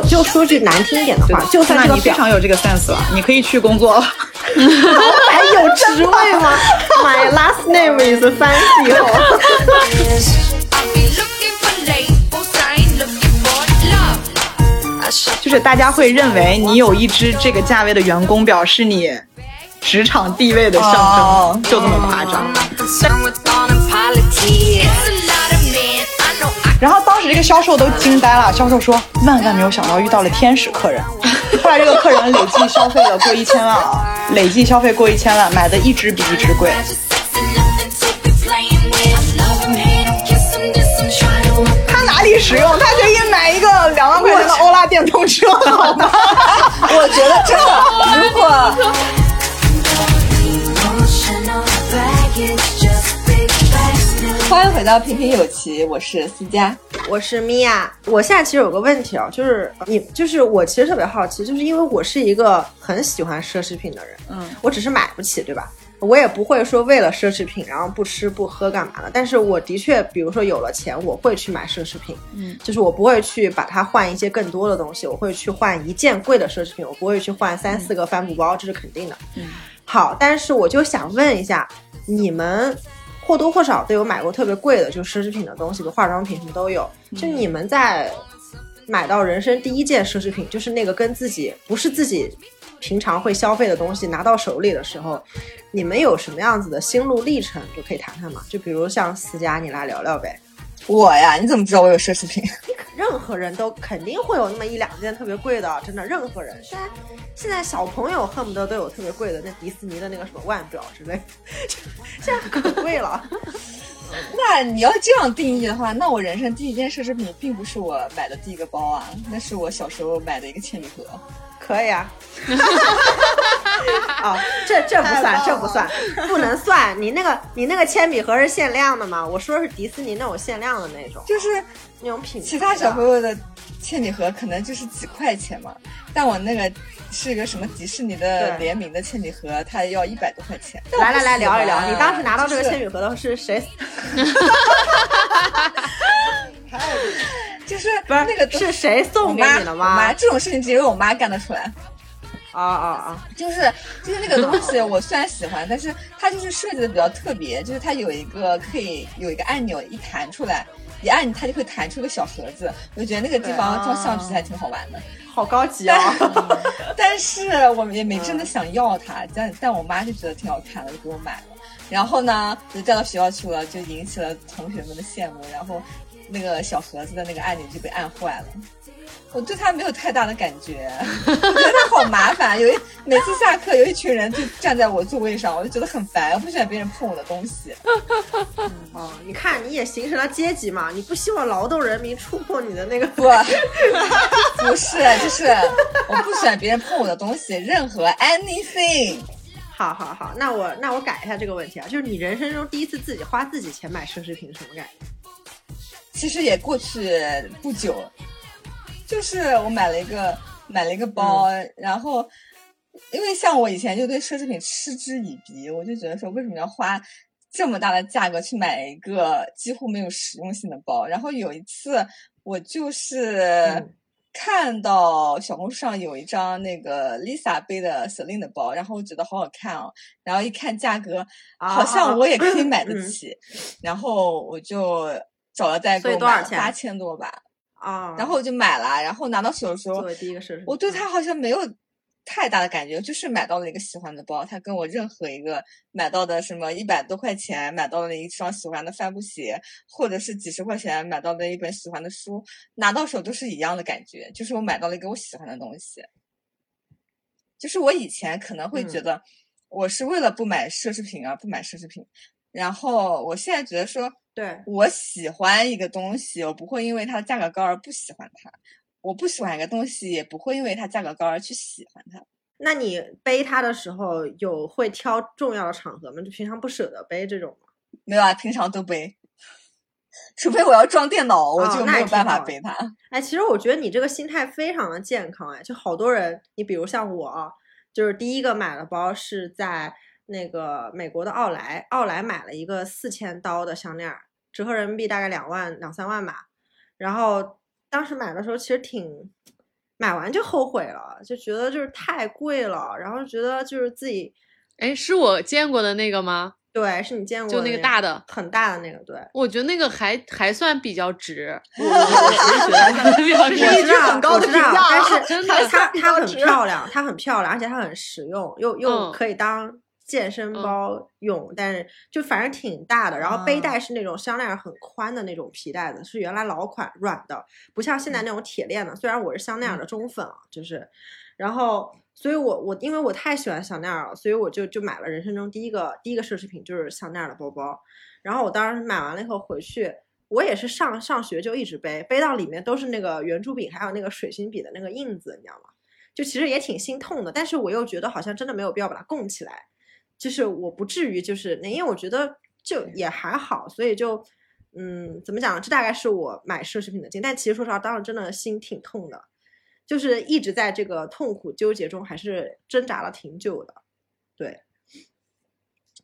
我就说句难听一点的话，就算那这个表你非常有这个 sense 了，你可以去工作了。老板有职位吗？My last name is fancy 哦。I'll be looking for labels, I ain't looking for love. I shop 就是大家会认为你有一只这个价位的员工表是你职场地位的象征，哦就这么夸张。时这个销售都惊呆了，销售说万万没有想到遇到了天使客人。后来这个客人累计消费了过一千万啊，累计消费过一千万，买的一支比一支贵。他哪里实用？他可以买一个两万块钱的欧拉电动车，好吗？我觉得真的，如果欢迎回到平平有奇，我是思佳。我是米娅，我现在其实有个问题啊，就是你，就是我其实特别好奇，就是因为我是一个很喜欢奢侈品的人，嗯，我只是买不起，对吧？我也不会说为了奢侈品然后不吃不喝干嘛的，但是我的确，比如说有了钱，我会去买奢侈品，嗯，就是我不会去把它换一些更多的东西，我会去换一件贵的奢侈品，我不会去换三四个帆布包，这是肯定的。嗯，好，但是我就想问一下，你们或多或少都有买过特别贵的，就奢侈品的东西，就化妆品什么都有。就你们在买到人生第一件奢侈品，就是那个跟自己不是自己平常会消费的东西拿到手里的时候，你们有什么样子的心路历程，就可以谈谈嘛？就比如像思佳，你来聊聊呗。我呀，你怎么知道我有奢侈品？任何人都肯定会有那么一两件特别贵的，真的，任何人。现在现在小朋友恨不得都有特别贵的，那迪士尼的那个什么腕表之类的，现在可贵了。那你要这样定义的话，那我人生第一件奢侈品并不是我买的第一个包啊，那是我小时候买的一个铅笔盒。可以啊。哦、这这不算，这不算，不能算。你那个你那个铅笔盒是限量的吗？我说的是迪士尼那种限量的那种，就是那种品牌。其他小朋友的铅笔盒可能就是几块钱嘛，但我那个是一个什么迪士尼的联名的铅笔盒，它要一百多块钱。来来来聊一聊，你当时拿到这个铅笔，笔盒的是谁？就是不是那个是谁送给妈你的吗？我妈这种事情只有我妈干得出来。啊啊啊！就是就是那个东西，我虽然喜欢，但是它就是设计的比较特别，就是它有一个可以有一个按钮，一弹出来，一按它就会弹出一个小盒子，我就觉得那个地方装橡皮还挺好玩的。好高级啊！但是 我也没真的想要它，但但我妈就觉得挺好看的，就给我买了。然后呢，就带到学校去了，就引起了同学们的羡慕，然后那个小盒子的那个按钮就被按坏了。我对它没有太大的感觉，我觉得它好麻烦。有一每次下课，有一群人就站在我座位上，我就觉得很烦，我不喜欢别人碰我的东西。哦，你看你也形成了阶级嘛，你不希望劳动人民触碰你的那个不，不是，就是我不喜欢别人碰我的东西，任何 anything。好好好，那我那我改一下这个问题啊，就是你人生中第一次自己花自己钱买奢侈品是什么感觉？其实也过去不久，就是我买了一个买了一个包，然后因为像我以前就对奢侈品嗤之以鼻，我就觉得说为什么要花这么大的价格去买一个几乎没有实用性的包？然后有一次我就是嗯。看到小红书上有一张那个 Lisa 背的 Celine 的包，然后我觉得好好看哦，然后一看价格，啊好像我也可以买得嗯。起，然后我就找了代购所以多少钱八千多吧，啊，然后我就买了，然后拿到手的时候作，为第一个奢侈品，我对它好像没有太大的感觉，就是买到了一个喜欢的包，它跟我任何一个买到的什么一百多块钱买到了一双喜欢的帆布鞋，或者是几十块钱买到的一本喜欢的书，拿到手都是一样的感觉，就是我买到了一个我喜欢的东西。就是我以前可能会觉嗯。得我是为了不买奢侈品而不买奢侈品，然后我现在觉得说，对，我喜欢一个东西，我不会因为它的价格高而不喜欢它；我不喜欢一个东西，也不会因为它价格高而去喜欢它。那你背它的时候有会挑重要的场合吗？就平常不舍得背这种吗？没有啊，平常都背，除非我要装电脑，我就没有办法背它。哎，其实我觉得你这个心态非常的健康，哎，就好多人，你比如像我啊，就是第一个买的包是在那个美国的奥莱，奥莱买了一个四千刀的项链儿，折合人民币大概两万两三万吧。然后当时买的时候其实挺买完就后悔了，就觉得就是太贵了，然后觉得就是自己哎，是我见过的那个吗？对，是你见过就那个大的很大的那个，对。我觉得那个还还算比较值，我我我其实觉得 比较值这是一句我知道，很高的我知道评价啊但是真的它它很漂亮，它很漂亮，而且它很实用，又又嗯可以当健身嗯包用，但是就反正挺大的。然后背啊带是那种香奈儿很宽的那种皮带子，是原来老款软的，不像现在那种铁链的。虽然我是香奈儿的忠粉啊，就是，然后。所以我我因为我太喜欢香奈儿了，所以我就就买了人生中第一个第一个奢侈品就是香奈儿的包包。然后我当时买完了以后回去，我也是上上学就一直背，背到里面都是那个圆珠笔还有那个水性笔的那个印子，你知道吗？就其实也挺心痛的，但是我又觉得好像真的没有必要把它供起来，就是我不至于就是那，因为我觉得就也还好，所以就嗯，怎么讲呢？这大概是我买奢侈品的经历，但其实说实话，当时真的心挺痛的，就是一直在这个痛苦纠结中，还是挣扎了挺久的，对。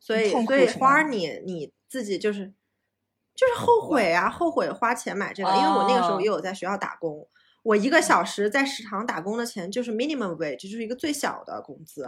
所以，所以花儿你你自己就是就是后悔啊，后悔花钱买这个，因为我那个时候哦也有在学校打工，我一个小时在食堂打工的钱就是 minimum wage，就是一个最小的工资，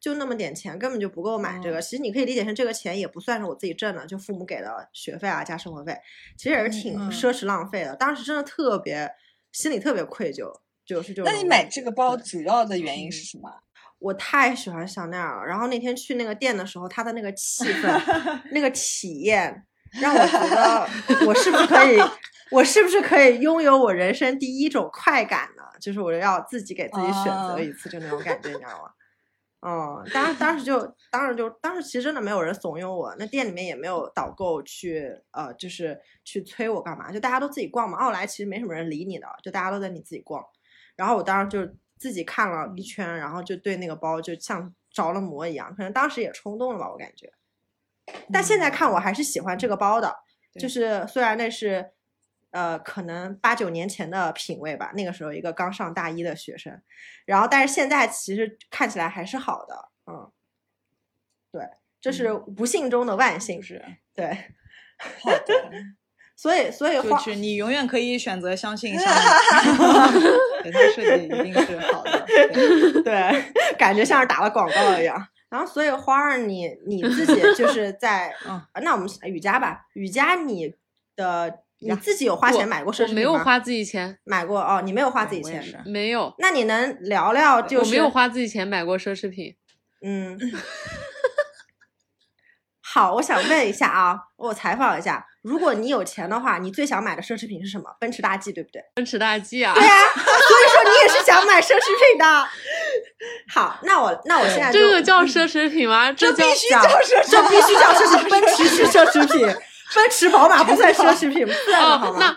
就那么点钱，根本就不够买这个。其实你可以理解成这个钱也不算是我自己挣的，就父母给的学费啊加生活费，其实也是挺嗯奢侈浪费的。当时真的特别心里特别愧疚，就是这种。那你买这个包主要的原因是什么？我太喜欢香奈儿了，然后那天去那个店的时候，它的那个气氛、那个体验，让我觉得我是不是可以，我是不是可以拥有我人生第一种快感呢？就是我要自己给自己选择啊一次，就那种感觉，你知道吗？嗯，当时当时就当时就当时其实真的没有人怂恿我，那店里面也没有导购去呃，就是去催我干嘛，就大家都自己逛嘛。奥莱其实没什么人理你的，就大家都在你自己逛。然后我当时就自己看了一圈，然后就对那个包就像着了魔一样，可能当时也冲动了吧，我感觉。但现在看我还是喜欢这个包的，就是虽然那是呃可能八九年前的品味吧，那个时候一个刚上大一的学生，然后但是现在其实看起来还是好的，嗯，对，这是不幸中的万幸，是，对，好的，所以所以就花是你永远可以选择相信香奈儿，对它设计一定是好的。对。对，感觉像是打了广告一样。然后，所以花儿你你自己就 是在，嗯啊那我们雨佳吧，雨佳你的你自己有花钱买过奢侈品吗？没有花自己钱，买过哦，你没有花自己钱是，没有，那你能聊聊就是我没有花自己钱买过奢侈品。嗯，好，我想问一下啊，我采访一下，如果你有钱的话，你最想买的奢侈品是什么？奔驰大 G 对不对？奔驰大 G 啊，对啊，所以说你也是想买奢侈品的。好，那我那我现在这个叫奢侈品吗？这叫叫这必须叫奢侈品，奔驰是奢侈品，奔驰、宝马不算奢侈品，不算的好哦，吗？那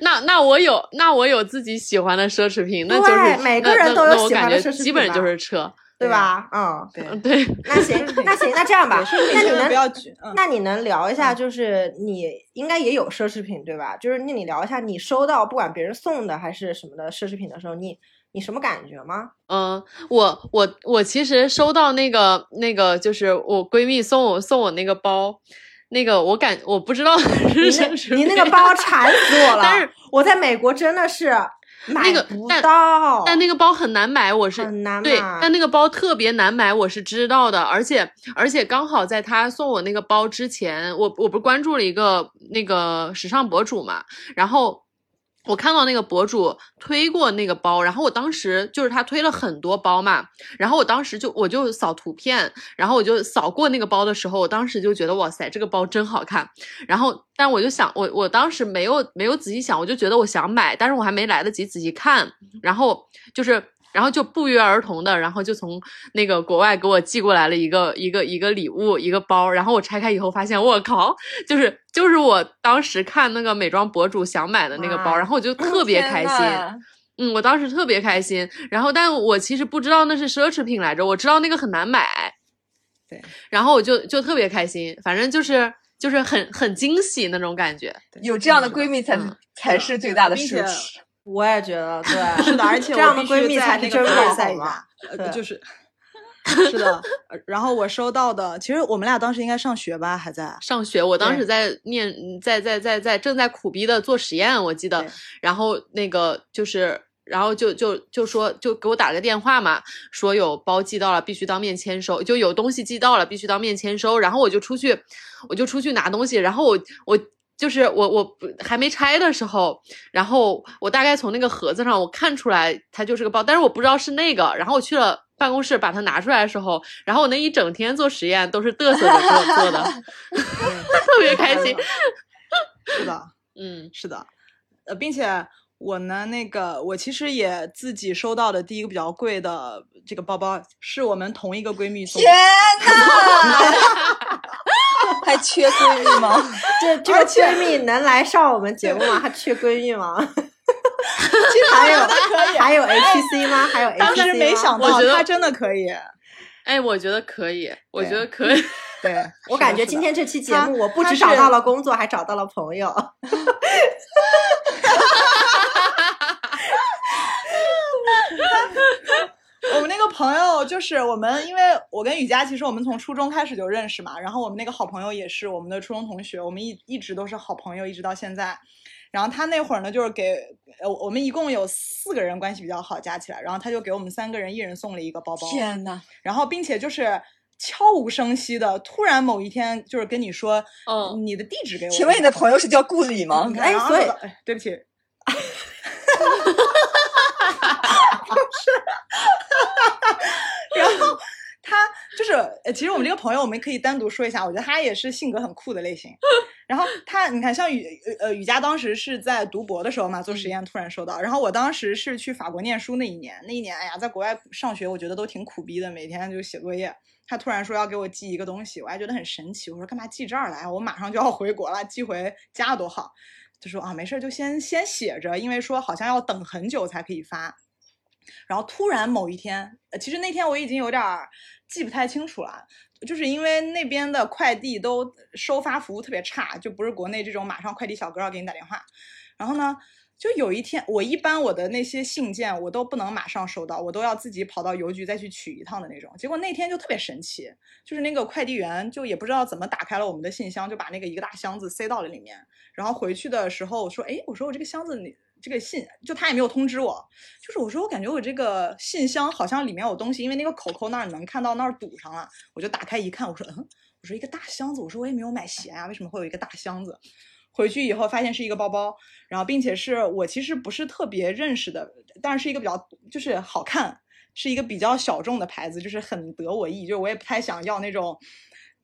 那那我有那我有自己喜欢的奢侈品，那就是每个那人都有那那我感喜欢的奢侈觉基本就是车。对吧？嗯，对 那行，那行，那这样吧，那你能不要举，嗯，那你能聊一下，就是你应该也有奢侈品对吧？就是那你聊一下，你收到不管别人送的还是什么的奢侈品的时候，你你什么感觉吗？嗯，我我我其实收到那个那个，就是我闺蜜送我送我那个包，那个我感我不知道你 是你那个包馋死我了！但是我在美国真的是买那个但，但那个包很难买，我是很难对，但那个包特别难买，我是知道的，而且而且刚好在他送我那个包之前，我我不是关注了一个那个时尚博主嘛，然后。我看到那个博主推过那个包，然后我当时就是他推了很多包嘛，然后我当时就我就扫图片，然后我就扫过那个包的时候，我当时就觉得哇塞，这个包真好看。然后，但我就想，我我当时没有没有仔细想，我就觉得我想买，但是我还没来得及仔细看，然后就是，然后就不约而同的，然后就从那个国外给我寄过来了一个一个一个礼物，一个包，然后我拆开以后发现，我靠，就是就是我当时看那个美妆博主想买的那个包，然后我就特别开心。嗯，我当时特别开心，然后但我其实不知道那是奢侈品来着，我知道那个很难买，对，然后我就就特别开心，反正就是就是很很惊喜那种感觉。有这样的闺蜜才嗯才是最大的奢侈。我也觉得对，是的，而且这样的闺蜜才是真那个大爱，好吗赛吧？？对呃，就是是的。呃然后我收到的，其实我们俩当时应该上学吧，还在。上学，我当时在念，在在在在正在苦逼的做实验，我记得。然后那个就是然后就就就说就给我打了个电话嘛，说有包寄到了，必须当面签收，就有东西寄到了，必须当面签收。然后我就出去，我就出去拿东西，然后我我。就是我我还没拆的时候，然后我大概从那个盒子上我看出来它就是个包，但是我不知道是那个。然后我去了办公室把它拿出来的时候，然后我那一整天做实验都是嘚瑟着做做的，特别开心。是的，嗯，是的，呃，并且我呢，那个我其实也自己收到的第一个比较贵的这个包包，是我们同一个闺蜜送的天。哪！还缺闺蜜吗？这这个闺蜜能来上我们节目吗？还缺闺蜜吗？还有还有 HC 吗？还有 HC 吗？当时没想到我觉得她真的可以。哎，我觉得可以，我觉得可以。对，我感觉今天这期节目，我不她是只找到了工作，还找到了朋友。个朋友就是我们，因为我跟雨佳其实我们从初中开始就认识嘛，然后我们那个好朋友也是我们的初中同学，我们一一直都是好朋友，一直到现在。然后他那会儿呢，就是给呃我们一共有四个人关系比较好，加起来，然后他就给我们三个人一人送了一个包包，天呐！然后并且就是悄无声息的，突然某一天就是跟你说，嗯你的地址给我。请问你的朋友是叫顾里吗哎所以对不起。然后他就是，呃，其实我们这个朋友，我们可以单独说一下，我觉得他也是性格很酷的类型。然后他，你看，像雨呃雨佳当时是在读博的时候嘛，做实验突然收到。然后我当时是去法国念书那一年，那一年，哎呀，在国外上学，我觉得都挺苦逼的，每天就写作业。他突然说要给我寄一个东西，我还觉得很神奇。我说干嘛寄这儿来？我马上就要回国了，寄回家多好。就说啊，没事儿，就先先写着，因为说好像要等很久才可以发。然后突然某一天，呃，其实那天我已经有点记不太清楚了，就是因为那边的快递都收发服务特别差，就不是国内这种马上快递小哥要给你打电话。然后呢，就有一天，我一般我的那些信件我都不能马上收到，我都要自己跑到邮局再去取一趟的那种。结果那天就特别神奇，就是那个快递员就也不知道怎么打开了我们的信箱，就把那个一个大箱子塞到了里面。然后回去的时候我说，哎，我说我这个箱子里这个信，就他也没有通知我，就是我说我感觉我这个信箱好像里面有东西，因为那个口口那儿能看到那儿堵上了，我就打开一看，我说嗯，我说一个大箱子，我说我也没有买鞋啊，为什么会有一个大箱子？回去以后发现是一个包包，然后并且是我其实不是特别认识的，但是是一个比较就是好看，是一个比较小众的牌子，就是很得我意，就是我也不太想要那种。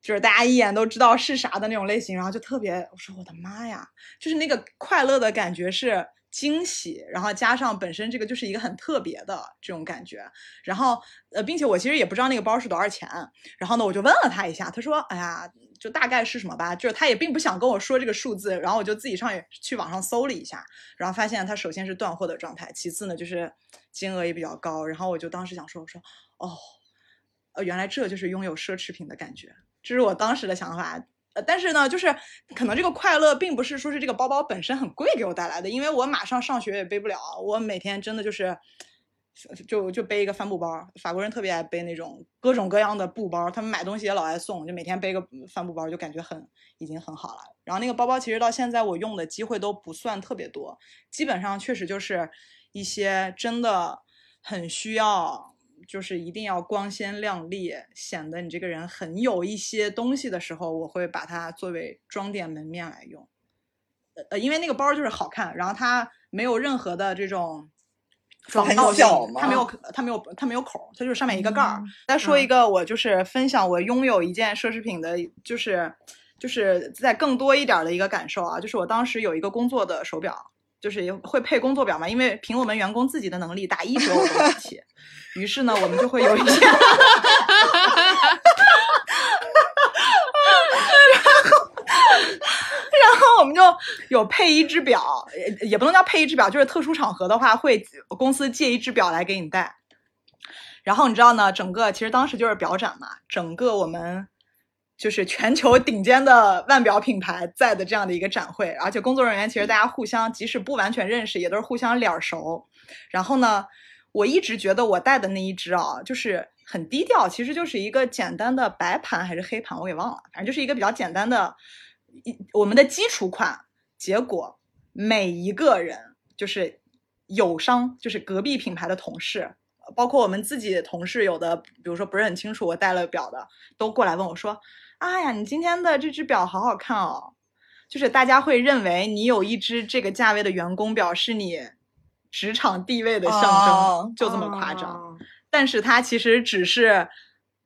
就是大家一眼都知道是啥的那种类型，然后就特别，我说我的妈呀，就是那个快乐的感觉是惊喜，然后加上本身这个就是一个很特别的这种感觉，然后呃，并且我其实也不知道那个包是多少钱，然后呢我就问了他一下，他说，哎呀，就大概是什么吧，就是他也并不想跟我说这个数字，然后我就自己上去网上搜了一下，然后发现它首先是断货的状态，其次呢就是金额也比较高，然后我就当时想说，我说哦，呃，原来这就是拥有奢侈品的感觉。这是我当时的想法。呃，但是呢，就是可能这个快乐并不是说是这个包包本身很贵给我带来的，因为我马上上学也背不了，我每天真的就是就就背一个帆布包。法国人特别爱背那种各种各样的布包，他们买东西也老爱送，就每天背个帆布包，就感觉很已经很好了。然后那个包包其实到现在我用的机会都不算特别多，基本上确实就是一些真的很需要。就是一定要光鲜亮丽，显得你这个人很有一些东西的时候，我会把它作为装点门面来用。呃，因为那个包就是好看，然后它没有任何的这种防很盗性它没有它没有它没有口，它就是上面一个盖儿。再说一个，我就是分享我拥有一件奢侈品的，就是就是在更多一点儿的一个感受啊，就是我当时有一个工作的手表。就是也会配工作表嘛，因为凭我们员工自己的能力，打一折我都不起。于是呢，我们就会有一些，然后，然后我们就有配一只表，也也不能叫配一只表，就是特殊场合的话，会公司借一只表来给你戴。然后你知道呢，整个其实当时就是表展嘛，整个我们。就是全球顶尖的腕表品牌在的这样的一个展会，而且工作人员其实大家互相即使不完全认识，也都是互相脸熟。然后呢，我一直觉得我戴的那一只啊，就是很低调，其实就是一个简单的白盘还是黑盘，我给忘了，反正就是一个比较简单的一我们的基础款。结果每一个人就是友商，就是隔壁品牌的同事，包括我们自己同事，有的比如说不是很清楚我戴了表的，都过来问我说：“哎呀，你今天的这只表好好看哦。”就是大家会认为你有一只这个价位的员工表是你职场地位的象征，哦就这么夸张。哦但是它其实只是，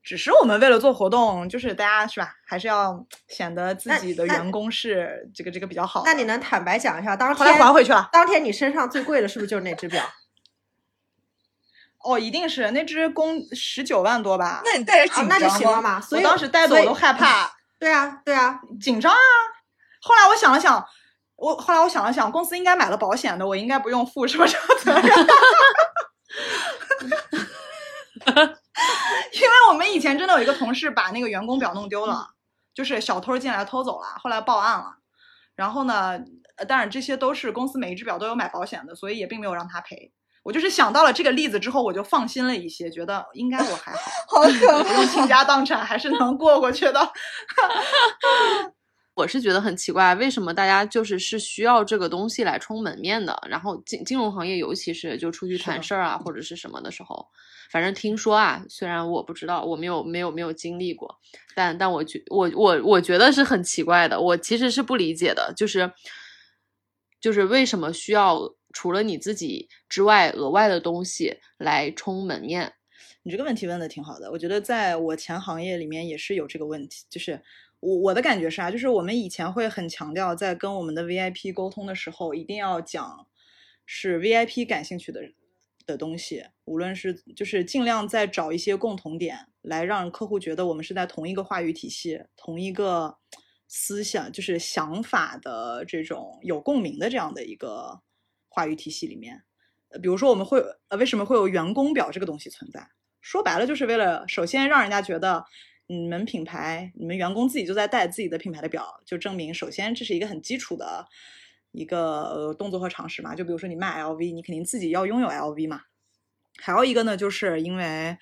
只是我们为了做活动，就是大家是吧，还是要显得自己的员工是这个这个比较好。那你能坦白讲一下，当后来天还回去了？当天你身上最贵的是不是就是那只表？哦，一定是那只公十九万多吧？那你带着啊，紧那就？行了嘛。所以我当时带的我都害怕，对啊，对啊，紧张啊。后来我想了想，我后来我想了想，公司应该买了保险的，我应该不用负什么什么责任。因为我们以前真的有一个同事把那个员工表弄丢了，就是小偷进来偷走了，后来报案了。然后呢，呃当然这些都是公司每一只表都有买保险的，所以也并没有让他赔。我就是想到了这个例子之后，我就放心了一些，觉得应该我还好，好可不用倾家荡产，还是能 过过去的。我是觉得很奇怪，为什么大家就是是需要这个东西来充门面的？然后金金融行业，尤其是就出去谈事儿啊，或者是什么的时候，反正听说啊，虽然我不知道，我没有没有没有经历过，但但我觉我我我觉得是很奇怪的，我其实是不理解的，就是就是为什么需要除了你自己之外额外的东西来充门面？你这个问题问的挺好的，我觉得在我前行业里面也是有这个问题，就是我我的感觉是啊，就是我们以前会很强调，在跟我们的 VIP 沟通的时候，一定要讲是 VIP 感兴趣的的东西，无论是就是尽量再找一些共同点，来让客户觉得我们是在同一个话语体系、同一个思想，就是想法的这种有共鸣的这样的一个话语体系里面。呃，比如说我们会呃，为什么会有员工表这个东西存在？说白了，就是为了首先让人家觉得你们品牌、你们员工自己就在带自己的品牌的表，就证明首先这是一个很基础的一个呃动作和常识嘛。就比如说你卖 LV，你肯定自己要拥有 LV 嘛。还有一个呢，就是因为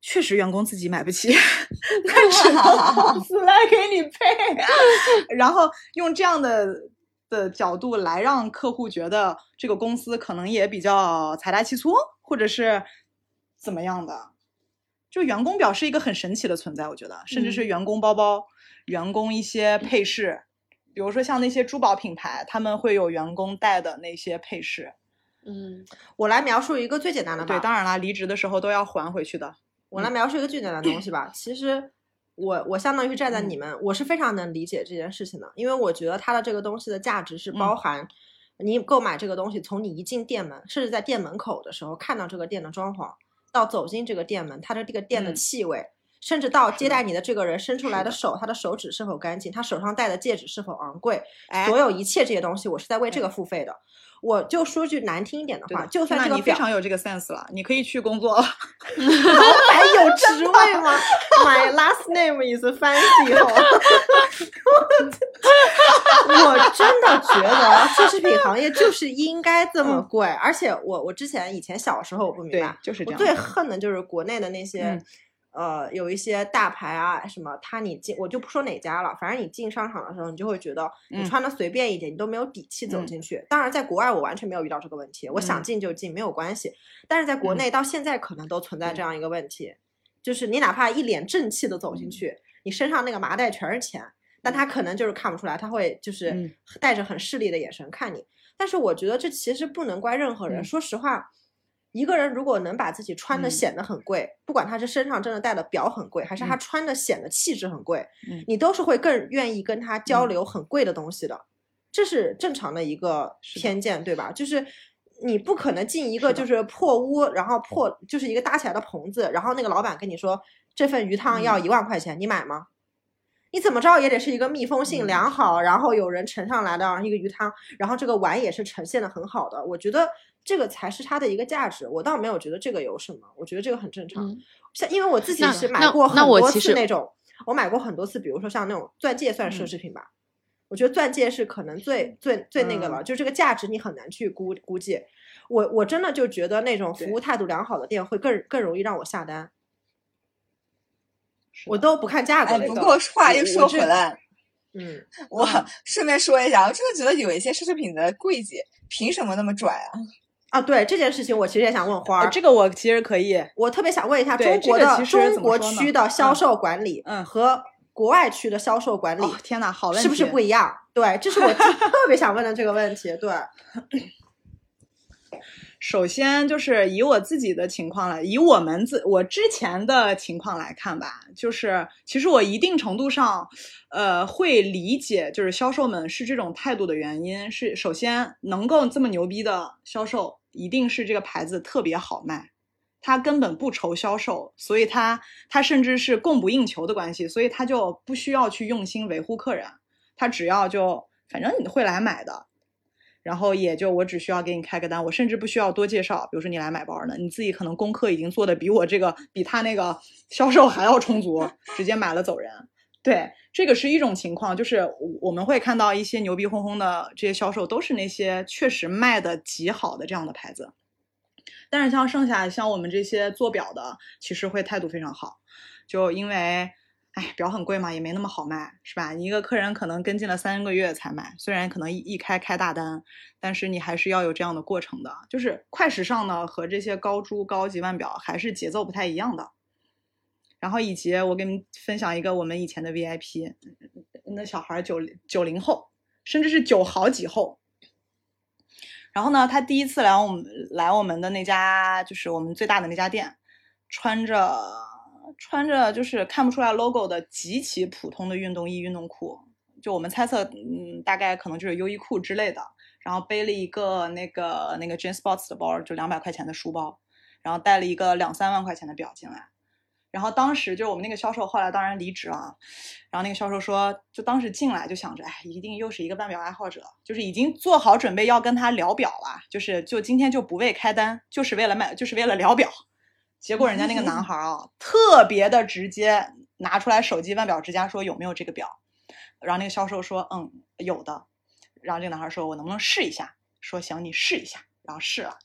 确实员工自己买不起，那只能公司来给你配，然后用这样的的角度来让客户觉得这个公司可能也比较财大气粗，或者是怎么样的。就员工表是一个很神奇的存在，我觉得，甚至是员工包包、员工一些配饰，比如说像那些珠宝品牌，他们会有员工带的那些配饰。嗯，我来描述一个最简单的吧。对，当然啦，离职的时候都要还回去的。我来描述一个最简单的东西吧。其实我我相当于是站在嗯。你们，我是非常能理解这件事情的，因为我觉得它的这个东西的价值是包嗯。含你购买这个东西，从你一进店门，甚至在店门口的时候看到这个店的装潢，到走进这个店门，它的这个店的嗯。气味。甚至到接待你的这个人伸出来的手，他的手指是否干净，他手上戴的戒指是否昂贵，哎所有一切这些东西，我是在为这个付费的。我就说句难听一点的话，的就算这个你非常有这个 sense 了，你可以去工作了。还有职位吗？My last name is fancy 哦。我真的觉得奢侈品行业就是应该这么贵，而且我我之前以前小时候我不明白，，我就是这样。最恨的就是国内的那些。嗯呃，有一些大牌啊，什么，他你进，我就不说哪家了，反正你进商场的时候，你就会觉得你嗯穿的随便一点，你都没有底气走嗯进去。当然，在国外我完全没有遇到这个问题，我想嗯进就进，没有关系。但是在国嗯内到现在可能都存在这嗯样一个问题，就是你哪怕一脸正气的走进嗯去，你身上那个麻袋全是钱，但他可能就是看不出来，他会就是嗯带着很势利的眼神看你。但是我觉得这其实不能怪任何人，嗯说实话。一个人如果能把自己穿的嗯。显得很贵，不管他是身上真的戴的表很贵，还是他嗯。穿的显得气质很贵，嗯。你都是会更愿意跟他交嗯。流很贵的东西的，这是正常的一个偏见，对吧？就是你不可能进一个就是破屋，然后破就是一个搭起来的棚子，然后那个老板跟你说这份鱼汤要嗯。一万块钱，你买吗？你怎么着也得是一个密封性嗯。良好，然后有人盛上来的一个鱼汤，然后这个碗也是呈现的很好的，我觉得这个才是它的一个价值。我倒没有觉得这个有什么，我觉得这个很正常。嗯像因为我自己是买过很多次那种，我买过很多次，比如说像那种钻戒算奢嗯侈品吧。我觉得钻戒是可能最最最那个了，嗯就这个价值你很难去估估计。我我真的就觉得那种服务态度良好的店会更更容易让我下单，我都不看价格哎，那个。不过话又说回来，嗯，我顺便说一下，我真的觉得有一些奢侈品的柜姐凭什么那么拽啊？啊，对这件事情，我其实也想问花呃儿。这个我其实可以，我特别想问一下，中国的这个中国区的销售管理，嗯和国外区的销售管理哦天哪，好问题，是不是不一样？对，这是我 特别想问的这个问题。对，首先就是以我自己的情况来，以我们自我之前的情况来看吧，就是其实我一定程度上，呃，会理解就是销售们是这种态度的原因是，首先能够这么牛逼的销售，一定是这个牌子特别好卖，他根本不愁销售，所以他他甚至是供不应求的关系，所以他就不需要去用心维护客人，他只要就反正你会来买的，然后也就我只需要给你开个单，我甚至不需要多介绍。比如说你来买包呢，你自己可能功课已经做的比我这个比他那个销售还要充足，直接买了走人。对，这个是一种情况，就是我们会看到一些牛逼哄哄的这些销售，都是那些确实卖的极好的这样的牌子。但是像剩下像我们这些做表的，其实会态度非常好，就因为。哎，表很贵嘛，也没那么好卖，是吧？一个客人可能跟进了三个月才买，虽然可能一一开开大单，但是你还是要有这样的过程的。就是快时尚呢和这些高珠高级腕表还是节奏不太一样的。然后以及我给你们分享一个我们以前的 VIP，那小孩九九零后，甚至是九好几后。然后呢，他第一次来我们来我们的那家，就是我们最大的那家店，穿着。穿着就是看不出来 logo 的极其普通的运动衣、运动裤，就我们猜测，嗯，大概可能就是优衣库之类的。然后背了一个那个那个 Jane Sports 的包，就两百块钱的书包，然后带了一个两三万块钱的表进来。然后当时就是我们那个销售，后来当然离职了。然后那个销售说，就当时进来就想着，哎，一定又是一个腕表爱好者，就是已经做好准备要跟他聊表了，就是就今天就不为开单，就是为了买，就是为了聊表。结果人家那个男孩啊，特别的直接，拿出来手机腕表之家说有没有这个表，然后那个销售说嗯有的，然后这个男孩说我能不能试一下？说行你试一下，然后试了，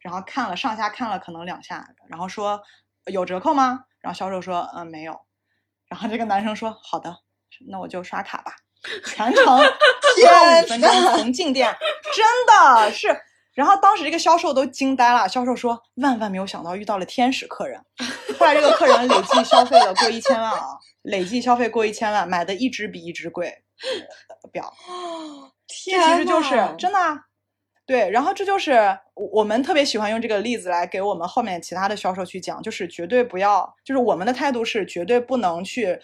然后看了上下看了可能两下，然后说有折扣吗？然后销售说嗯没有，然后这个男生说好的，那我就刷卡吧，全程 七到五分钟从进店，真的是。然后当时这个销售都惊呆了，销售说万万没有想到遇到了天使客人。后来这个客人累计消费了过一千万啊，累计消费过一千万，买的一只比一只贵表。这其实就是真的啊，对。然后这就是我我们特别喜欢用这个例子来给我们后面其他的销售去讲，就是绝对不要，就是我们的态度是绝对不能去。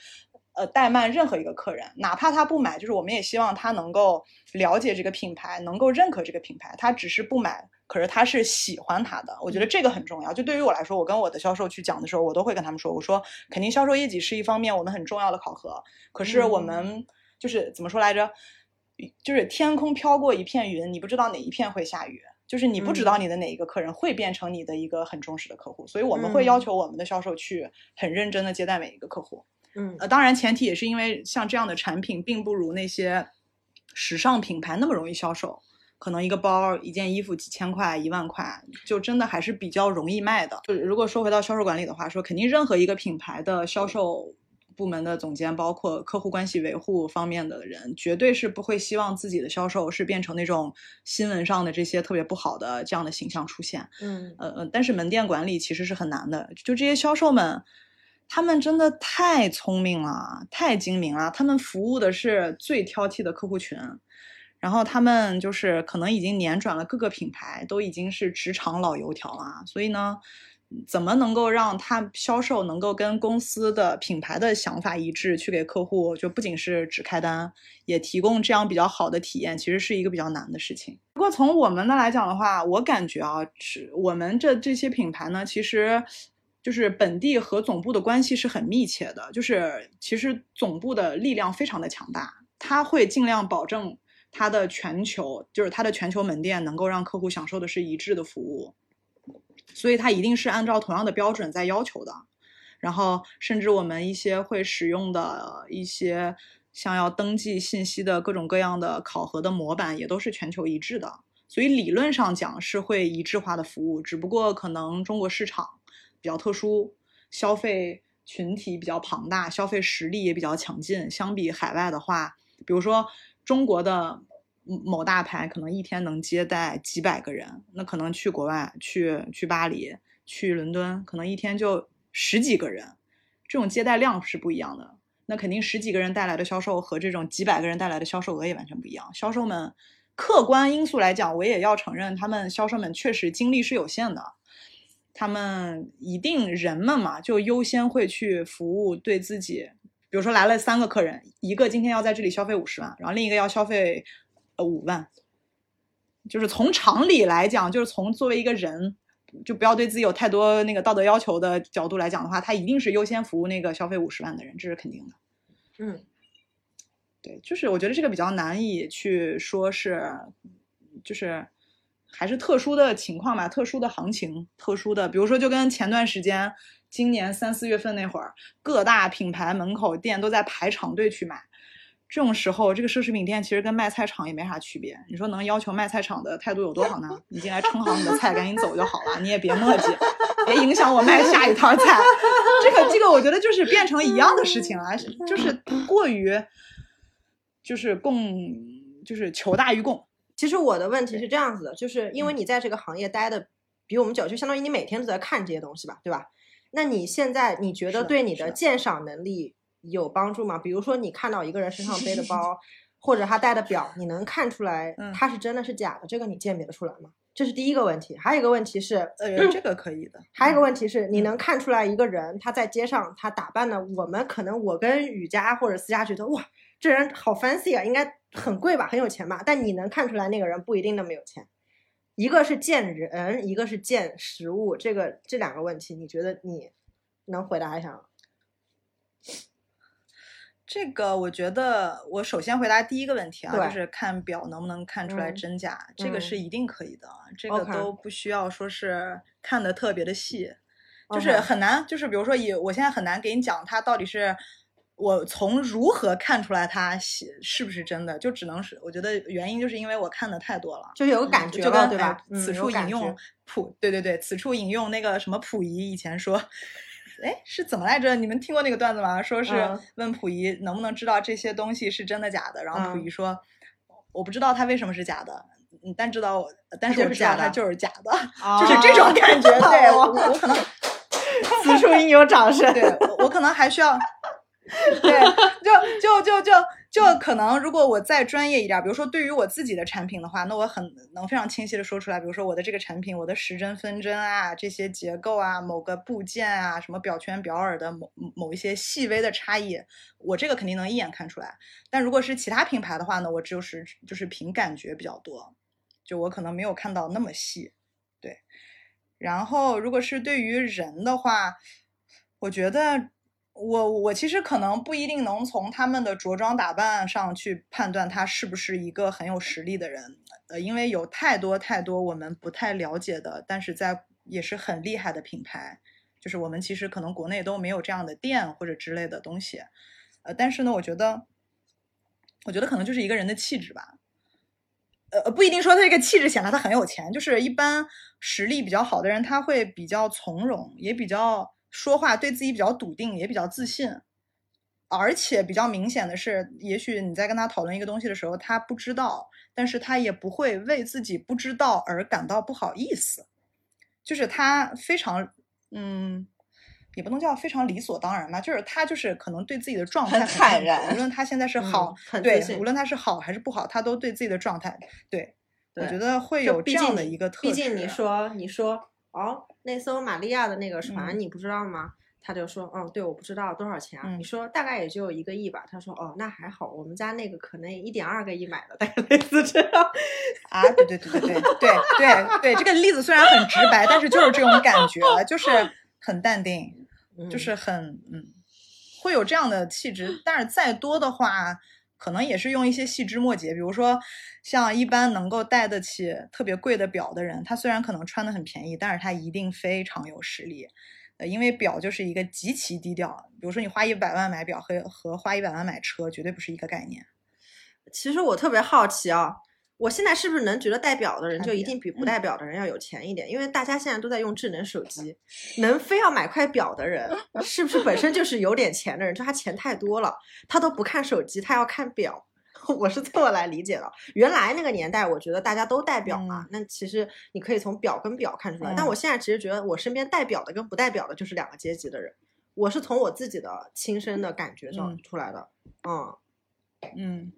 呃，怠慢任何一个客人，哪怕他不买，就是我们也希望他能够了解这个品牌，能够认可这个品牌。他只是不买，可是他是喜欢他的。我觉得这个很重要。就对于我来说，我跟我的销售去讲的时候，我都会跟他们说，我说肯定销售业绩是一方面，我们很重要的考核。可是我们就是怎么说来着？就是天空飘过一片云，你不知道哪一片会下雨，就是你不知道你的哪一个客人会变成你的一个很忠实的客户。所以我们会要求我们的销售去很认真的接待每一个客户。嗯呃，当然前提也是因为像这样的产品，并不如那些时尚品牌那么容易销售。可能一个包、一件衣服几千块、一万块，就真的还是比较容易卖的。就如果说回到销售管理的话，说肯定任何一个品牌的销售部门的总监，包括客户关系维护方面的人，绝对是不会希望自己的销售是变成那种新闻上的这些特别不好的这样的形象出现。嗯呃呃，但是门店管理其实是很难的，就这些销售们。他们真的太聪明了，太精明了。他们服务的是最挑剔的客户群，然后他们就是可能已经年转了各个品牌，都已经是职场老油条了。所以呢，怎么能够让他销售能够跟公司的品牌的想法一致，去给客户就不仅是只开单，也提供这样比较好的体验，其实是一个比较难的事情。不过从我们的来讲的话，我感觉啊，是我们这这些品牌呢，其实。就是本地和总部的关系是很密切的，就是其实总部的力量非常的强大，他会尽量保证他的全球，就是他的全球门店能够让客户享受的是一致的服务，所以它一定是按照同样的标准在要求的。然后，甚至我们一些会使用的一些像要登记信息的各种各样的考核的模板，也都是全球一致的。所以理论上讲是会一致化的服务，只不过可能中国市场。比较特殊，消费群体比较庞大，消费实力也比较强劲。相比海外的话，比如说中国的某大牌可能一天能接待几百个人，那可能去国外，去去巴黎，去伦敦，可能一天就十几个人，这种接待量是不一样的。那肯定十几个人带来的销售和这种几百个人带来的销售额也完全不一样。销售们客观因素来讲，我也要承认，他们销售们确实精力是有限的。他们一定人们嘛，就优先会去服务对自己，比如说来了三个客人，一个今天要在这里消费五十万，然后另一个要消费呃五万，就是从常理来讲，就是从作为一个人，就不要对自己有太多那个道德要求的角度来讲的话，他一定是优先服务那个消费五十万的人，这是肯定的。嗯，对，就是我觉得这个比较难以去说是，就是还是特殊的情况吧，特殊的行情，特殊的，比如说就跟前段时间，今年三四月份那会儿，各大品牌门口店都在排长队去买。这种时候，这个奢侈品店其实跟卖菜场也没啥区别。你说能要求卖菜场的态度有多好呢？你进来称好你的菜，赶紧走就好了，你也别墨迹，别影响我卖下一摊菜。这个这个，我觉得就是变成一样的事情了，就是过于，就是供，就是求大于供。其实我的问题是这样子的，就是因为你在这个行业待的比我们久，就相当于你每天都在看这些东西吧，对吧？那你现在你觉得对你的鉴赏能力有帮助吗？比如说你看到一个人身上背的 包，或者他戴的表，你能看出来嗯他是真的是假的，这个你鉴别得出来吗？这是第一个问题。还有一个问题是，呃，这个可以的。还有一个问题是，你能看出来一个人他在街上他打扮的，我们可能我跟雨佳或者思佳觉得哇，这人好 fancy 啊，应该很贵吧，很有钱吧？但你能看出来那个人不一定那么有钱。一个是见人，一个是见实物，这个这两个问题，你觉得你能回答一下吗？这个我觉得，我首先回答第一个问题啊，就是看表能不能看出来嗯真假，这个嗯是一定可以的，这个都不需要说是看的特别的细，就是很难，就是比如说以我现在很难给你讲它到底是。我从如何看出来它是是不是真的，就只能是我觉得原因就是因为我看的太多了，就有个感觉了，就跟对吧？哎此处引用觉溥，对对对，此处引用那个什么溥仪以前说，哎，是怎么来着？你们听过那个段子吗？说是嗯问溥仪能不能知道这些东西是真的假的，然后溥嗯仪说，我不知道它为什么是假的，嗯，但知道我，但是我知道它就是假的就是这种感觉。对我，我可能此处应有掌声。对我我可能还需要，对，就就就就就可能，如果我再专业一点儿，比如说对于我自己的产品的话，那我很能非常清晰的说出来，比如说我的这个产品，我的时针分针啊，这些结构啊，某个部件啊，什么表圈表耳的某某一些细微的差异，我这个肯定能一眼看出来。但如果是其他品牌的话呢，我就是就是凭感觉比较多，就我可能没有看到那么细，对。然后如果是对于人的话，我觉得我我其实可能不一定能从他们的着装打扮上去判断他是不是一个很有实力的人，呃，因为有太多太多我们不太了解的，但是在也是很厉害的品牌，就是我们其实可能国内都没有这样的店或者之类的东西，呃，但是呢，我觉得，我觉得可能就是一个人的气质吧。呃，不一定说他这个气质显得他很有钱，就是一般实力比较好的人，他会比较从容，也比较说话对自己比较笃定，也比较自信。而且比较明显的是，也许你在跟他讨论一个东西的时候，他不知道，但是他也不会为自己不知道而感到不好意思，就是他非常，嗯，也不能叫非常理所当然吧，就是他就是可能对自己的状态很很坦然无论他现在是嗯好，很对无论他是好还是不好，他都对自己的状态，对，我觉得会有这样的一个特质。毕竟你说你说哦，那艘玛利亚的那个船嗯你不知道吗？他就说嗯，对，我不知道多少钱啊。嗯你说大概也就一个亿吧。他说哦，那还好，我们家那个可能一点二个亿买的，大概类似这样。啊，对对对对对对对对，这个例子虽然很直白，但是就是这种感觉，就是很淡定，就是很嗯，会有这样的气质。但是再多的话，可能也是用一些细枝末节，比如说像一般能够戴得起特别贵的表的人，他虽然可能穿的很便宜，但是他一定非常有实力。呃，因为表就是一个极其低调，比如说你花一百万买表和和花一百万买车绝对不是一个概念。其实我特别好奇啊，我现在是不是能觉得戴表的人就一定比不戴表的人要有钱一点？因为大家现在都在用智能手机，能非要买块表的人，是不是本身就是有点钱的人？就他钱太多了，他都不看手机，他要看表。我是这么来理解的。原来那个年代，我觉得大家都戴表嘛，那其实你可以从表跟表看出来。但嗯我现在其实觉得，我身边戴表的跟不戴表的就是两个阶级的人。我是从我自己的亲身的感觉上嗯出来的。嗯嗯，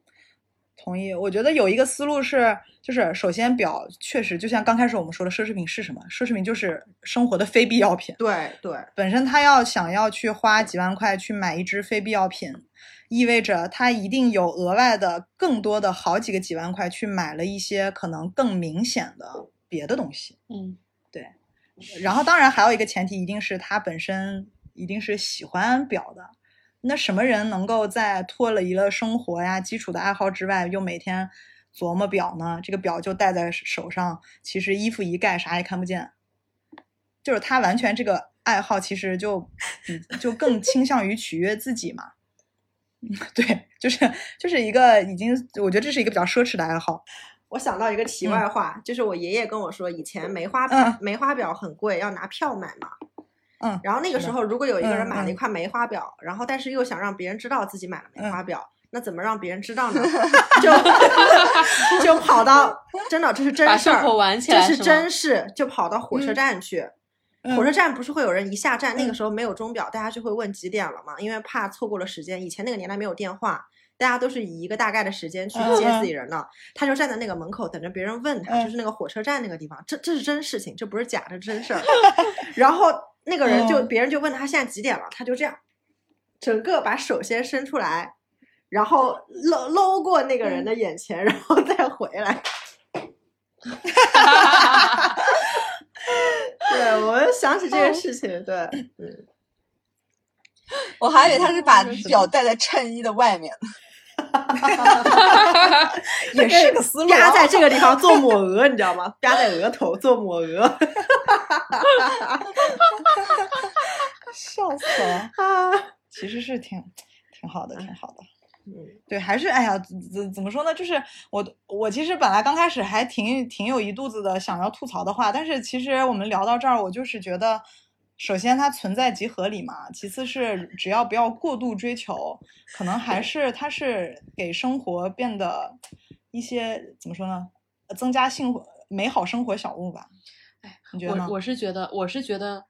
同意。我觉得有一个思路是，就是首先表确实就像刚开始我们说的，奢侈品是什么？奢侈品就是生活的非必要品。对对，本身他要想要去花几万块去买一支非必要品，意味着他一定有额外的更多的好几个几万块去买了一些可能更明显的别的东西。嗯，对然后当然还有一个前提，一定是他本身一定是喜欢表的。那什么人能够在脱离了生活呀、基础的爱好之外，又每天琢磨表呢？这个表就戴在手上，其实衣服一盖啥也看不见。就是他完全这个爱好，其实就就更倾向于取悦自己嘛。嗯 对，就是就是一个已经，我觉得这是一个比较奢侈的爱好。我想到一个题外话，就是我爷爷跟我说，以前梅花、嗯梅花表很贵，要拿票买嘛。嗯，然后那个时候，如果有一个人买了一块梅花表，然后但是又想让别人知道自己买了梅花表，那怎么让别人知道呢？就就跑到真的这是真事儿这是真事，就跑到火车嗯站去。嗯火车站不是会有人一下站，那个嗯时候没有钟表，大家就会问几点了嘛，因为怕错过了时间。以前那个年代没有电话，大家都是以一个大概的时间去接自己人的。他就站在那个门口等着别人问他，嗯就是那个火车站那个地方，这这是真事情，这不是假的，真事儿。然后那个人就嗯别人就问他现在几点了，他就这样，整个把手先伸出来，然后搂搂过那个人嗯的眼前，然后再回来。对，我就想起这个事情，对，嗯，我还以为他是把表戴在衬衣的外面呢。也是个思路、压啊。在这个地方做抹额，你知道吗？压在额头做抹额 笑死了。啊，其实是挺挺好的，挺好的。嗯对，还是哎呀，怎怎怎么说呢？就是我我其实本来刚开始还挺挺有一肚子的想要吐槽的话，但是其实我们聊到这儿，我就是觉得，首先它存在即合理嘛，其次是只要不要过度追求，可能还是它是给生活变得一些怎么说呢，呃增加幸福美好生活小物吧。哎，你觉得呢我？我是觉得，我是觉得，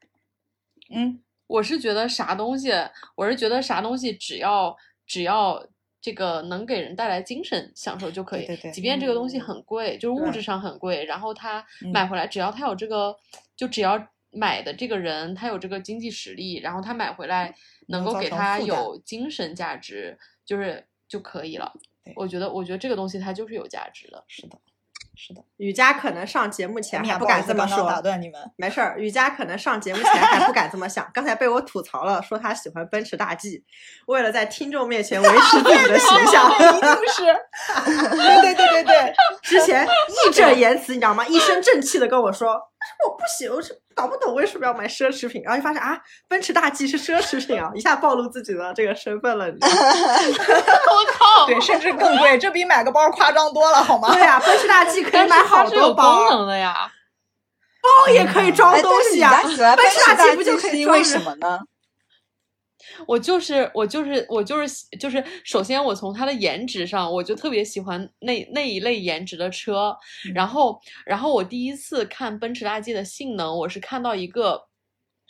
嗯我是觉得啥东西，我是觉得啥东西只要只要这个能给人带来精神享受就可以，对对对即便这个东西嗯很贵，就是物质上很贵，然后他嗯买回来，只要他有这个，就只要买的这个人他有这个经济实力，然后他买回来能够给他有精神价值，就是就可以了对。我觉得，我觉得这个东西它就是有价值的。是的，是的。雨佳可能上节目前还不敢这么刚刚说，打断你们。没事儿，雨佳可能上节目前还不敢这么想，刚才被我吐槽了，说他喜欢奔驰大 G，为了在听众面前维持自己的形象，一定是，对 对对对对，之前义正言辞，你知道吗？一身正气的跟我说，我不行，我是搞不懂为什么要买奢侈品，然后就发现啊，奔驰大 G 是奢侈品啊，一下暴露自己的这个身份了，你知道吗？我靠！对，甚至更贵，这比买个包夸张多了，好吗？对呀、奔驰大 G 可以买好多包，能的呀。包也可以装哎，东西啊奔奔驰大 G 不就可以装人什么呢？我就是我就是我就是喜就是，首先我从它的颜值上，我就特别喜欢那那一类颜值的车。然后，然后我第一次看奔驰大 G 的性能，我是看到一个，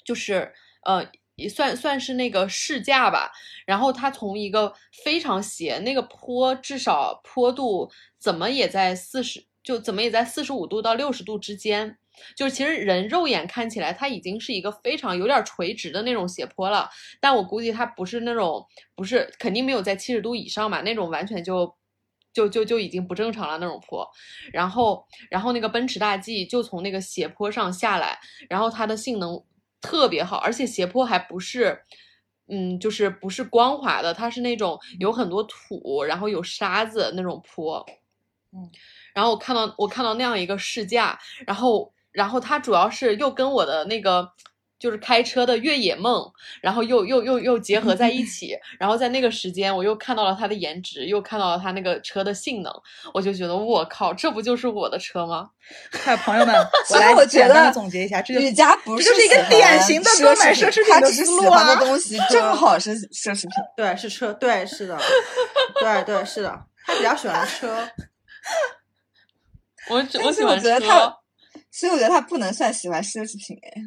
就是呃，也算算是那个试驾吧。然后它从一个非常斜，那个坡至少坡度怎么也在四十，就怎么也在四十五度到六十度之间。就是其实人肉眼看起来，它已经是一个非常有点垂直的那种斜坡了，但我估计它不是那种，不是肯定没有在七十度以上嘛，那种完全就就就就已经不正常了那种坡。然后然后那个奔驰大 G 就从那个斜坡上下来，然后它的性能特别好，而且斜坡还不是。嗯，就是不是光滑的，它是那种有很多土，然后有沙子那种坡。嗯，然后我看到我看到那样一个试驾，然后然后它主要是又跟我的那个就是开车的越野梦，然后又又又又结合在一 起，然后在那个时间我又看到了它的颜值，又看到了它那个车的性能，我就觉得我靠，这不就是我的车吗？嗨，朋友们，我觉简单总结一下，这就雨佳不这就是一个典型的购买奢奢侈品的他只是喜思路啊欢的东西 正好是奢侈品。对，是车，对，是的，对对是的。他比较喜欢车。我我喜欢我觉得他车，所以我觉得他不能算喜欢奢侈品哎，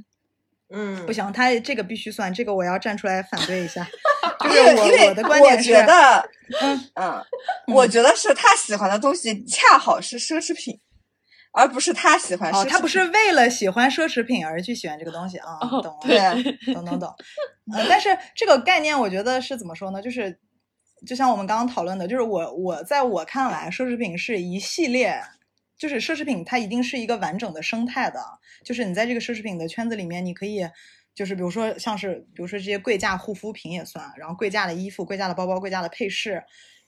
嗯，不行，他这个必须算，这个我要站出来反对一下。就因是我因为我的观点是，觉得，嗯嗯，我觉得是他喜欢的东西恰好是奢侈品，而不是他喜欢奢侈哦，他不是为了喜欢奢侈品而去喜欢这个东西啊，哦懂了，对啊，懂懂懂。呃，但是这个概念，我觉得是怎么说呢？就是就像我们刚刚讨论的，就是我我在我看来，奢侈品是一系列，就是奢侈品它一定是一个完整的生态的，就是你在这个奢侈品的圈子里面，你可以。就是比如说，像是比如说这些贵价护肤品也算，然后贵价的衣服、贵价的包包、贵价的配饰，然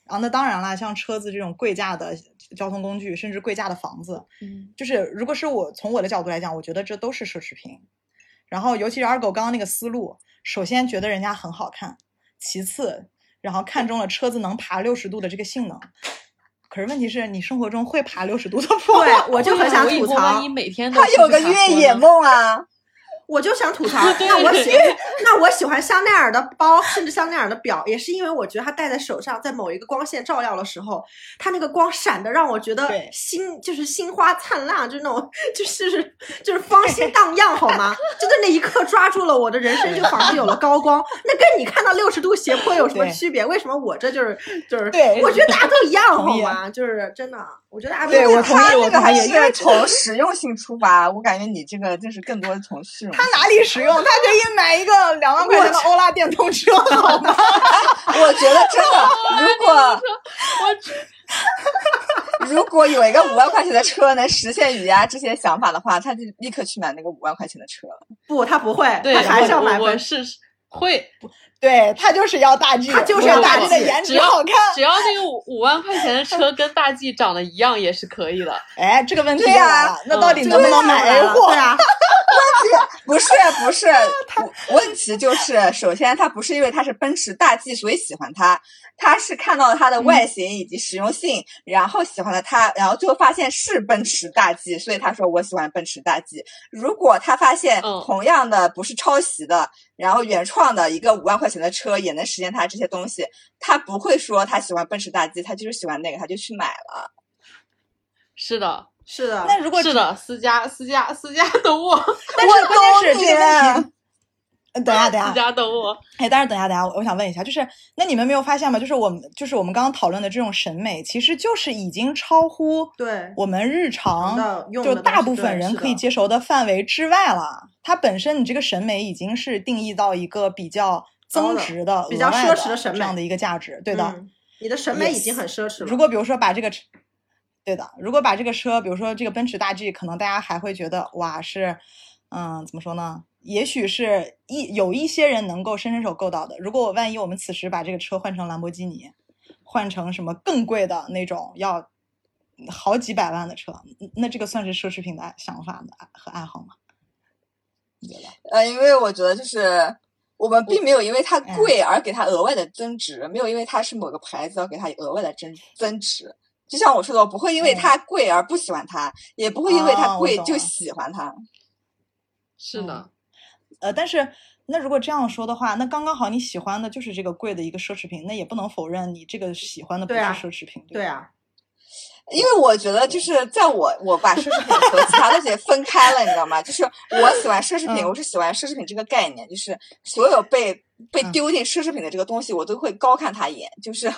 后那当然啦，像车子这种贵价的交通工具，甚至贵价的房子，嗯，就是如果是我从我的角度来讲，我觉得这都是奢侈品。然后尤其是二狗刚刚那个思路，首先觉得人家很好看，其次，然后看中了车子能爬六十度的这个性能。可是问题是你生活中会爬六十度的坡我就很想吐槽万一，每天都他有个越野梦啊，我就想吐槽。那我喜那我喜欢香奈儿的包，甚至香奈儿的表，也是因为我觉得它戴在手上，在某一个光线照耀的时候，它那个光闪的让我觉得心就是心花灿烂，就是那种就是就是芳心荡漾，好吗？就在那一刻抓住了我的人生，就仿佛有了高光。那跟你看到六十度斜坡有什么区别？为什么我这就是就是？对我觉得大家都一样，好吗？就是真的，我觉得大家都对我同意他那个还我同意因为是从实用性出发，我感觉你这个就是更多的从虚荣。他哪里实用？他可以买一个两万块钱的欧拉电动车，好吗？我觉得真的，如果我 如果有一个五万块钱的车能实现雨丫这些想法的话，他就立刻去买那个五万块钱的车了。不，他不会，他还是要买奔我是会，对他就是要大 G，他就是要要大 G 的颜值好看。只要那个五五万块钱的车 跟大 G 长得一样也是可以的。哎，这个问题对呀就来了，那到底嗯能不能买 A 货？对啊，不是不是，问 问题就是，首先他不是因为他是奔驰大 G 所以喜欢它，他是看到了它的外形以及实用性，然后喜欢了它，然后最后发现是奔驰大 G，所以他说我喜欢奔驰大 G。如果他发现嗯同样的不是抄袭的，然后原创的一个五万块钱的车也能实现他这些东西，他不会说他喜欢奔驰大 G，他就是喜欢那个，他就去买了。是的，是的。那如果是的，私家私家私家的我，但是关键是这个问题。呃等一下，等下，家等我。哎，但是等一下，等一下，我我想问一下，就是那你们没有发现吗？就是我们，就是我们刚刚讨论的这种审美，其实就是已经超乎对我们日常就大部分人可以接受的范围之外了。它本身你这个审美已经是定义到一个比较增值的、比较奢侈的审美这样的一个价值，对的。嗯你的审美已经很奢侈了。如果比如说把这个车，对的，如果把这个车，比如说这个奔驰大 G，可能大家还会觉得哇是，嗯，怎么说呢？也许是一有一些人能够伸伸手够到的。如果我万一我们此时把这个车换成兰博基尼，换成什么更贵的那种要好几百万的车，那这个算是奢侈品的爱想法的和爱好吗？你觉得？呃，因为我觉得就是我们并没有因为它嗯贵而给它额外的增值，没有因为它是某个牌子而给它额外的增增值。就像我说的，我不会因为嗯它贵而不喜欢它，也不会因为它贵就喜欢它。是的，呃，但是那如果这样说的话，那刚刚好你喜欢的就是这个贵的一个奢侈品，那也不能否认你这个喜欢的不是奢侈品，对吧？啊，因为我觉得，就是在我我把奢侈品和其他东西分开了，你知道吗？就是我喜欢奢侈品，嗯我是喜欢奢侈品这个概念，就是所有被被嗯丢进奢侈品的这个东西，我都会高看他一眼。就是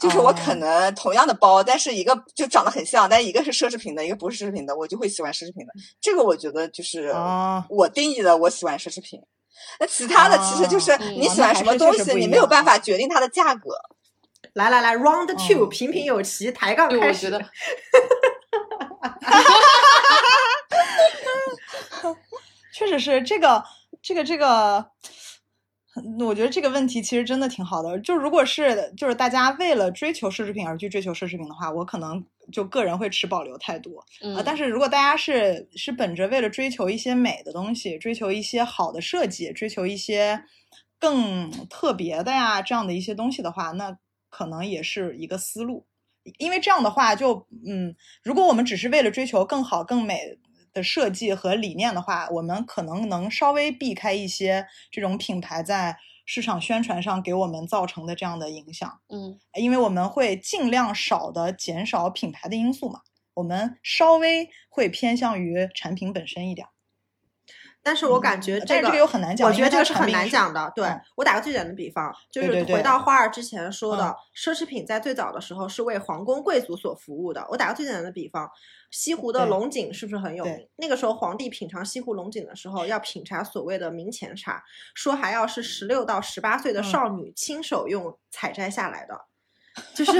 就是我可哦能同样的包，但是一个就长得很像，但一个是奢侈品的，一个不是奢侈品的，我就会喜欢奢侈品的。这个我觉得就是哦我定义的我喜欢奢侈品。那其他的其实就是哦你喜欢什么东西，你没有办法决定它的价格。来来来，round two，、嗯平平有奇，抬杠，开始。我觉得 确实是这个这个这个，我觉得这个问题其实真的挺好的。就如果是就是大家为了追求奢侈品而去追求奢侈品的话，我可能就个人会持保留态度。嗯啊，但是如果大家是是本着为了追求一些美的东西，追求一些好的设计，追求一些更特别的呀这样的一些东西的话，那可能也是一个思路。因为这样的话就，嗯，如果我们只是为了追求更好、更美的设计和理念的话，我们可能能稍微避开一些这种品牌在市场宣传上给我们造成的这样的影响，嗯因为我们会尽量少的减少品牌的因素嘛，我们稍微会偏向于产品本身一点儿。但是我感觉这个这个又很难讲我觉得这个是很难讲的。对嗯我打个最简单的比方，就是回到花儿之前说的嗯，奢侈品在最早的时候是为皇宫贵族所服务的。我打个最简单的比方，西湖的龙井是不是很有名？那个时候皇帝品尝西湖龙井的时候，要品茶所谓的明前茶，说还要是十六到十八岁的嗯少女亲手用采摘下来的。就是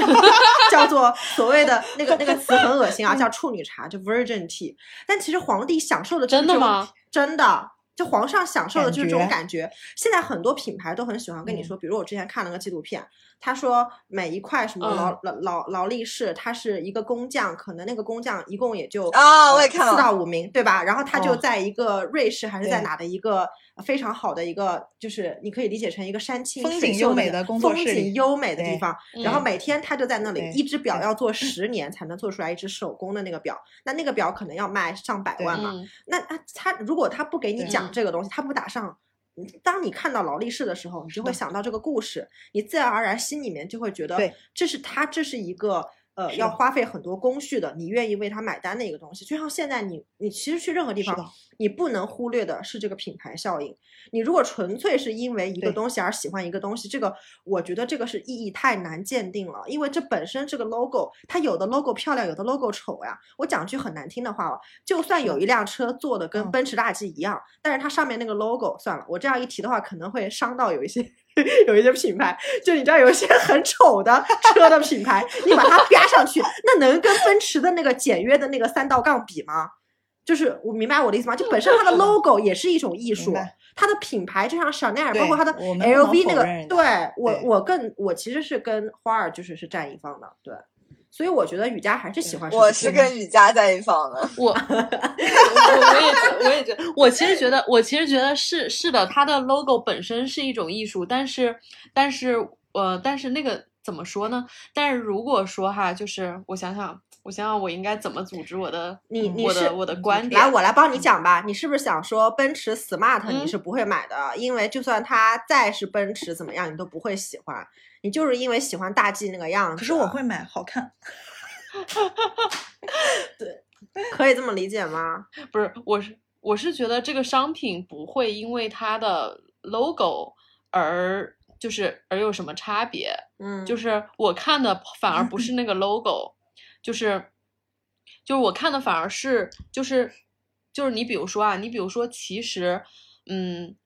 叫做所谓的那个那个词很恶心啊，叫处女茶，就 virgin tea。但其实皇帝享受的真的吗？真的，就皇上享受的就是这种感觉。现在很多品牌都很喜欢跟你嗯说，比如我之前看了个纪录片，他说每一块什么嗯劳劳劳劳力士，他是一个工匠，可能那个工匠一共也就啊呃我也看了四到五名，对吧？然后他就哦在一个瑞士还是在哪的一个非常好的一个，就是你可以理解成一个山清风景优美的工作风景优美的地方。然后嗯每天他就在那里，一只表要做十年才能做出来一只手工的那个表，那那个表可能要卖上百万嘛。嗯那他他如果他不给你讲嗯这个东西，他不打上，嗯当你看到劳力士的时候，你就会想到这个故事，你自然而然心里面就会觉得对，这是他这是一个呃要花费很多工序的，你愿意为它买单的一个东西。就像现在你你其实去任何地方，你不能忽略的是这个品牌效应。你如果纯粹是因为一个东西而喜欢一个东西，这个我觉得这个是意义太难鉴定了，因为这本身这个 logo，它有的 logo 漂亮，有的 logo 丑呀。我讲句很难听的话哦，就算有一辆车做的跟嗯奔驰大 G 一样，但是它上面那个 logo 算了，我这样一提的话，可能会伤到有一些 有一些品牌，就你知道有一些很丑的车的品牌，你把它标上去，那能跟奔驰的那个简约的那个三道杠比吗？就是我明白我的意思吗？就本身它的 logo 也是一种艺术，它的品牌就像香奈儿，对包括它的 LV 那个，对我我更我其实是跟花儿就是是站一方的，对，所以我觉得雨佳还是喜欢我是跟雨佳在一方的。我我我也觉得，我也觉得，我其实觉得，我其实觉得是是的，它的 logo 本身是一种艺术，但是但是呃，但是那个怎么说呢？但是如果说哈，就是我想想，我想想，我应该怎么组织我的你你是我的我的观点？来，我来帮你讲吧。你是不是想说奔驰 Smart 你嗯是不会买的？因为就算它再是奔驰怎么样，你都不会喜欢。你就是因为喜欢大 G 那个样子。可是我会买，好看。对可以这么理解吗？不是，我是我是觉得这个商品不会因为它的 logo 而就是而有什么差别。嗯，就是我看的反而不是那个 logo，就是就是我看的反而是就是就是你比如说啊，你比如说其实嗯。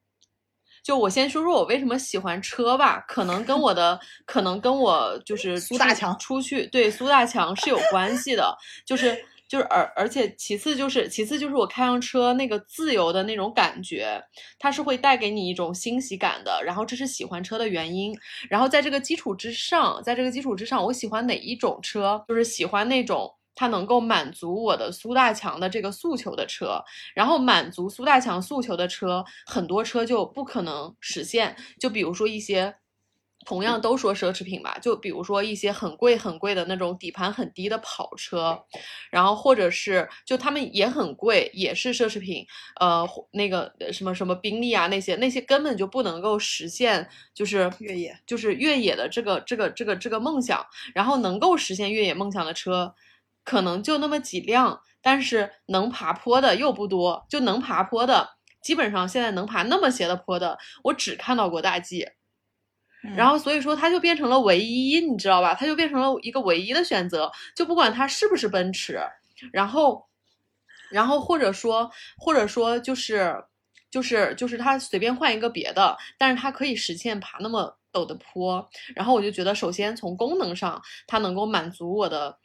就我先说说我为什么喜欢车吧，可能跟我的可能跟我就是苏大强出去对苏大强是有关系的，就是就是而而且其次就是其次就是我开上车那个自由的那种感觉，它是会带给你一种欣喜感的，然后这是喜欢车的原因。然后在这个基础之上，在这个基础之上，我喜欢哪一种车？就是喜欢那种它能够满足我的苏大强的这个诉求的车。然后满足苏大强诉求的车，很多车就不可能实现。就比如说一些。同样都说奢侈品吧，就比如说一些很贵很贵的那种底盘很低的跑车，然后或者是就他们也很贵，也是奢侈品，呃，那个呃什么什么宾利啊那些那些根本就不能够实现，就是越野就是越野的这个这个这个这个梦想，然后能够实现越野梦想的车，可能就那么几辆，但是能爬坡的又不多，就能爬坡的，基本上现在能爬那么斜的坡的，我只看到过大 G。然后所以说它就变成了唯一，你知道吧？它就变成了一个唯一的选择，就不管它是不是奔驰，然后，然后或者说或者说就是就是就是它随便换一个别的，但是它可以实现爬那么陡的坡，然后我就觉得首先从功能上它能够满足我的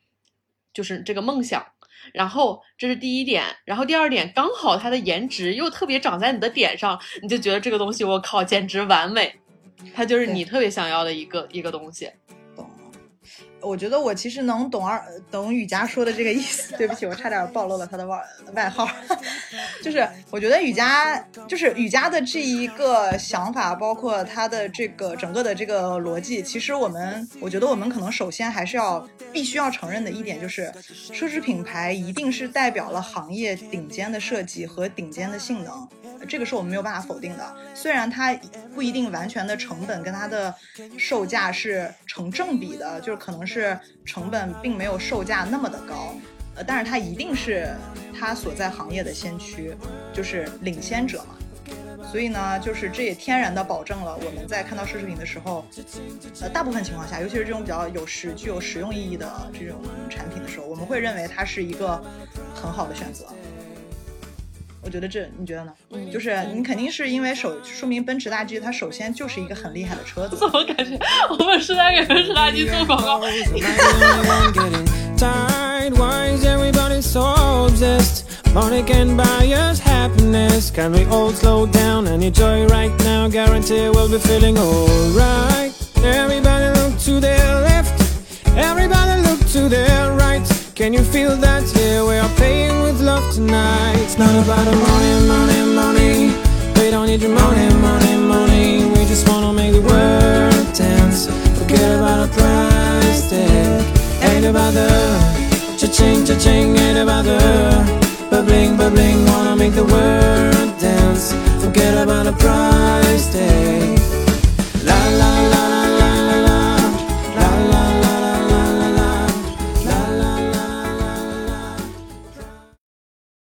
就是这个梦想。然后这是第一点，然后第二点，刚好它的颜值又特别长在你的点上，你就觉得这个东西我靠简直完美，它就是你特别想要的一个一个东西。我觉得我其实能懂二懂雨佳说的这个意思。对不起，我差点暴露了他的外外号。就是我觉得雨佳就是雨佳的这一个想法，包括他的这个整个的这个逻辑，其实我们我觉得我们可能首先还是要必须要承认的一点就是，奢侈品牌一定是代表了行业顶尖的设计和顶尖的性能。这个是我们没有办法否定的，虽然它不一定完全的成本跟它的售价是成正比的，就是可能是是成本并没有售价那么的高，呃，但是它一定是它所在行业的先驱，就是领先者嘛。所以呢，就是这也天然的保证了我们在看到奢侈品的时候，呃，大部分情况下，尤其是这种比较有实具有实用意义的这种产品的时候，我们会认为它是一个很好的选择。我觉得这，你觉得呢？嗯就是你肯定是因为首说明奔驰大 G 它首先就是一个很厉害的车子，怎么感觉我们是在给奔驰大 G 做广告？getting tired. Why is everybody so obsessed? Money can buy us happiness. Can we all slow down and enjoy right now? Guarantee we'll be feeling alright. Everybody look to their left. Everybody look to their right. Can you feel that? Yeah, we are playing with love tonight. It's not about the money, money, money. We don't need your money, money, money. We just wanna make the world dance. Forget about the price tag Ain't about the Cha-ching, cha-ching, ain't about the Bubbling, bubbling, wanna make the world dance. Forget about the price tag La la.